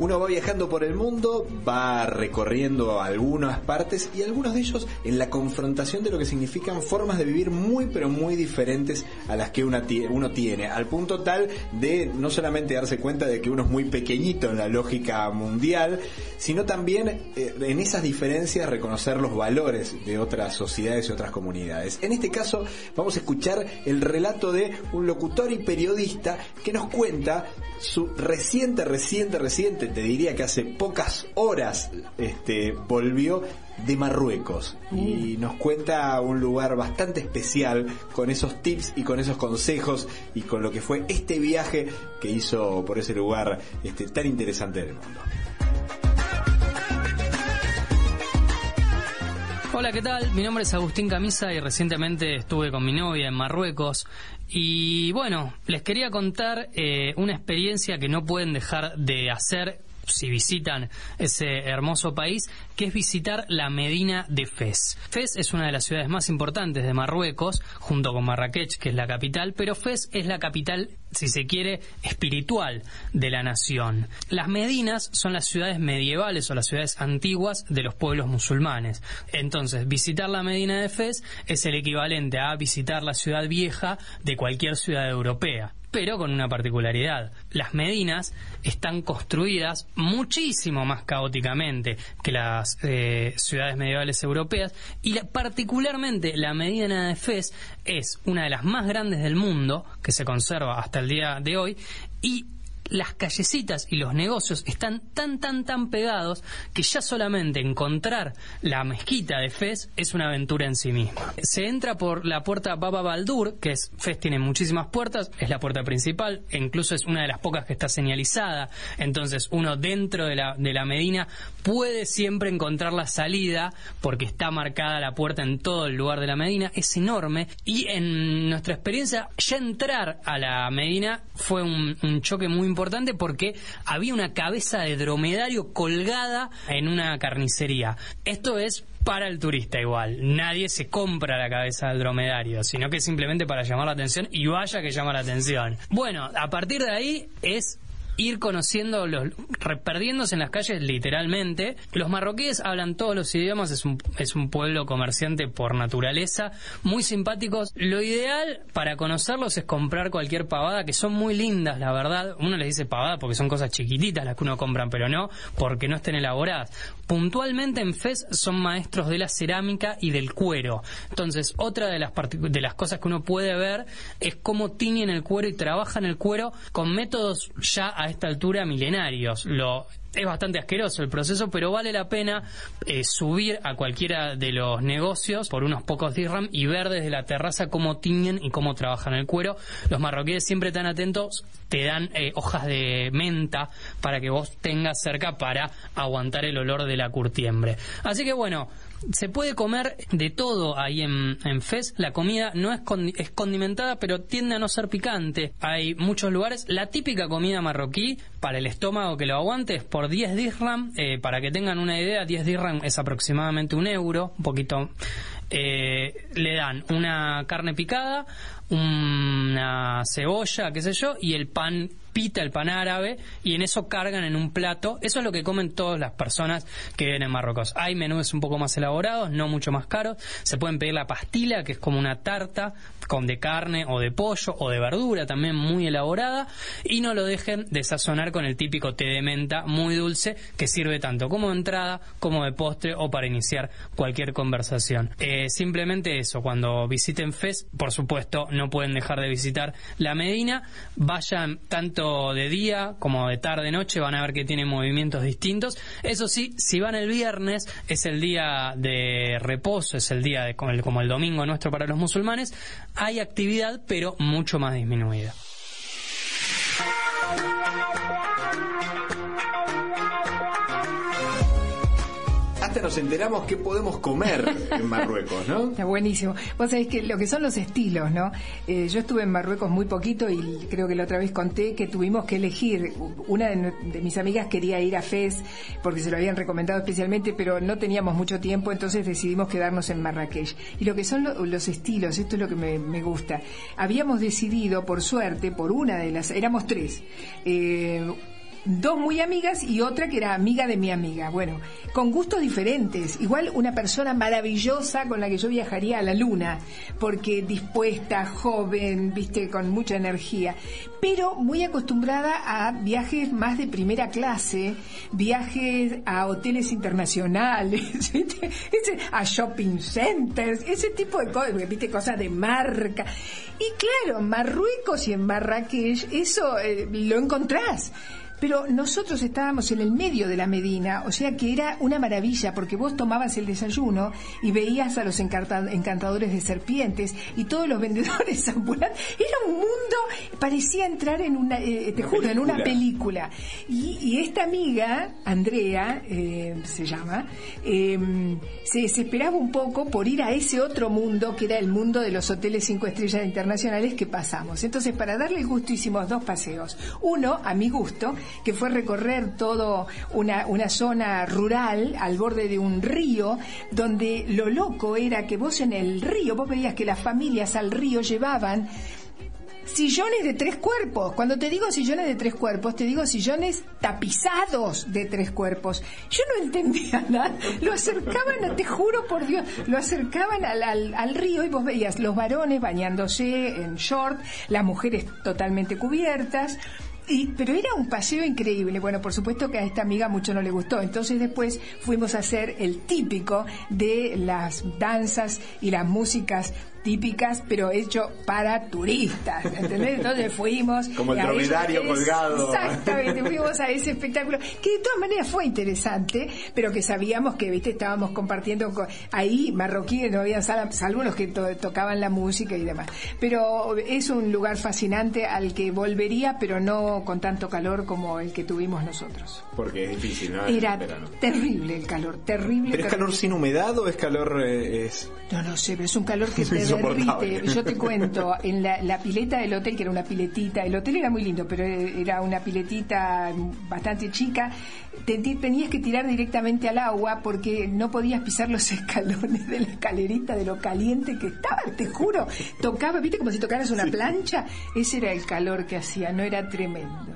Uno va viajando por el mundo, va recorriendo algunas partes y algunos de ellos en la confrontación de lo que significan formas de vivir muy pero muy diferentes a las que uno tiene, al punto tal de no solamente darse cuenta de que uno es muy pequeñito en la lógica mundial, sino también eh, en esas diferencias reconocer los valores de otras sociedades y otras comunidades. En este caso vamos a escuchar el relato de un locutor y periodista que nos cuenta su reciente, reciente, reciente te diría que hace pocas horas este, volvió de Marruecos y nos cuenta un lugar bastante especial con esos tips y con esos consejos y con lo que fue este viaje que hizo por ese lugar este, tan interesante del mundo. Hola, ¿qué tal? Mi nombre es Agustín Camisa y recientemente estuve con mi novia en Marruecos. Y bueno, les quería contar eh, una experiencia que no pueden dejar de hacer si visitan ese hermoso país, que es visitar la Medina de Fez. Fez es una de las ciudades más importantes de Marruecos, junto con Marrakech, que es la capital, pero Fez es la capital, si se quiere, espiritual de la nación. Las Medinas son las ciudades medievales o las ciudades antiguas de los pueblos musulmanes. Entonces, visitar la Medina de Fez es el equivalente a visitar la ciudad vieja de cualquier ciudad europea pero con una particularidad. Las medinas están construidas muchísimo más caóticamente que las eh, ciudades medievales europeas. Y particularmente la Medina de Fez es una de las más grandes del mundo que se conserva hasta el día de hoy y las callecitas y los negocios están tan, tan, tan pegados que ya solamente encontrar la mezquita de Fez es una aventura en sí misma. Se entra por la puerta Baba Baldur, que es Fez tiene muchísimas puertas, es la puerta principal, e incluso es una de las pocas que está señalizada, entonces uno dentro de la, de la Medina puede siempre encontrar la salida porque está marcada la puerta en todo el lugar de la Medina, es enorme. Y en nuestra experiencia ya entrar a la Medina fue un, un choque muy importante porque había una cabeza de dromedario colgada en una carnicería. Esto es para el turista igual. Nadie se compra la cabeza del dromedario, sino que simplemente para llamar la atención y vaya que llama la atención. Bueno, a partir de ahí es ir conociendo, los, perdiéndose en las calles literalmente. Los marroquíes hablan todos los idiomas, es un, es un pueblo comerciante por naturaleza, muy simpáticos. Lo ideal para conocerlos es comprar cualquier pavada, que son muy lindas, la verdad. Uno les dice pavada porque son cosas chiquititas las que uno compra, pero no porque no estén elaboradas. Puntualmente en FES son maestros de la cerámica y del cuero. Entonces, otra de las, de las cosas que uno puede ver es cómo tiñen el cuero y trabajan el cuero con métodos ya a esta altura milenarios. Lo es bastante asqueroso el proceso, pero vale la pena eh, subir a cualquiera de los negocios por unos pocos dirham y ver desde la terraza cómo tiñen y cómo trabajan el cuero. Los marroquíes siempre tan atentos te dan eh, hojas de menta para que vos tengas cerca para aguantar el olor de la curtiembre. Así que bueno, se puede comer de todo ahí en, en Fez. La comida no es, es, condimentada, pero tiende a no ser picante. Hay muchos lugares. La típica comida marroquí, para el estómago que lo aguante, es por 10 dirham. Eh, para que tengan una idea, 10 dirham es aproximadamente un euro, un poquito. Eh, le dan una carne picada, una cebolla, qué sé yo, y el pan pita, el pan árabe, y en eso cargan en un plato. Eso es lo que comen todas las personas que viven en Marruecos. Hay menús un poco más elaborados, no mucho más caros. Se pueden pedir la pastila, que es como una tarta con de carne o de pollo o de verdura también muy elaborada. Y no lo dejen de sazonar con el típico té de menta muy dulce que sirve tanto como entrada como de postre o para iniciar cualquier conversación. Eh, simplemente eso, cuando visiten Fez, por supuesto, no pueden dejar de visitar la Medina. Vayan tanto de día como de tarde-noche van a ver que tienen movimientos distintos. Eso sí, si van el viernes, es el día de reposo, es el día de, el, como el domingo nuestro para los musulmanes, hay actividad, pero mucho más disminuida. Nos enteramos qué podemos comer en Marruecos, ¿no? Está buenísimo. Vos sabés que lo que son los estilos, ¿no? Eh, yo estuve en Marruecos muy poquito y creo que la otra vez conté que tuvimos que elegir. Una de, mis amigas quería ir a Fez porque se lo habían recomendado especialmente, pero no teníamos mucho tiempo, entonces decidimos quedarnos en Marrakech. Y lo que son los estilos, esto es lo que me, me, gusta. Habíamos decidido, por suerte, por una de las, éramos tres, eh, dos muy amigas y otra que era amiga de mi amiga. Bueno, con gustos diferentes. Igual una persona maravillosa con la que yo viajaría a la luna, porque dispuesta, joven, viste, con mucha energía. Pero muy acostumbrada a viajes más de primera clase, viajes a hoteles internacionales, a shopping centers, ese tipo de cosas, viste, cosas de marca. Y claro, Marruecos y en Marrakech, eso eh, lo encontrás. Pero nosotros estábamos en el medio de la Medina, o sea que era una maravilla, porque vos tomabas el desayuno y veías a los encantadores de serpientes y todos los vendedores ambulantes. Era un mundo, parecía entrar en una, eh, te juro, en una película. Y, esta amiga, Andrea, eh, se llama, em, se desesperaba un poco por ir a ese otro mundo que era el mundo de los hoteles cinco estrellas internacionales que pasamos. Entonces, para darle el gusto hicimos dos paseos. Uno, a mi gusto, que fue recorrer todo una, una zona rural al borde de un río, donde lo loco era que vos en el río, vos veías que las familias al río llevaban sillones de tres cuerpos. Cuando te digo sillones de tres cuerpos, te digo sillones tapizados de tres cuerpos. Yo no entendía nada. Lo acercaban, te juro por Dios, lo acercaban al, al, al río y vos veías los varones bañándose en short, las mujeres totalmente cubiertas pero era un paseo increíble. Bueno, por supuesto que a esta amiga mucho no le gustó. Entonces después fuimos a hacer el típico de las danzas y las músicas típicas, pero hecho para turistas, ¿entendés? Entonces fuimos... Como el dromedario colgado. Exactamente, fuimos a ese espectáculo, que de todas maneras fue interesante, pero que sabíamos que, viste, estábamos compartiendo ahí marroquíes, no había salvo los que tocaban la música y demás. Pero es un lugar fascinante al que volvería, pero no con tanto calor como el que tuvimos nosotros. Porque es difícil, ¿no? Era terrible el calor, terrible. ¿Pero es calor sin humedad o es calor... Eh, es... No, no sé, pero es un calor que te yo te cuento, en la, pileta del hotel, que era una piletita, el hotel era muy lindo, pero era una piletita bastante chica, tenías que tirar directamente al agua porque no podías pisar los escalones de la escalerita de lo caliente que estaba, te juro. Tocaba, viste, como si tocaras una plancha. Ese era el calor que hacía, no era tremendo.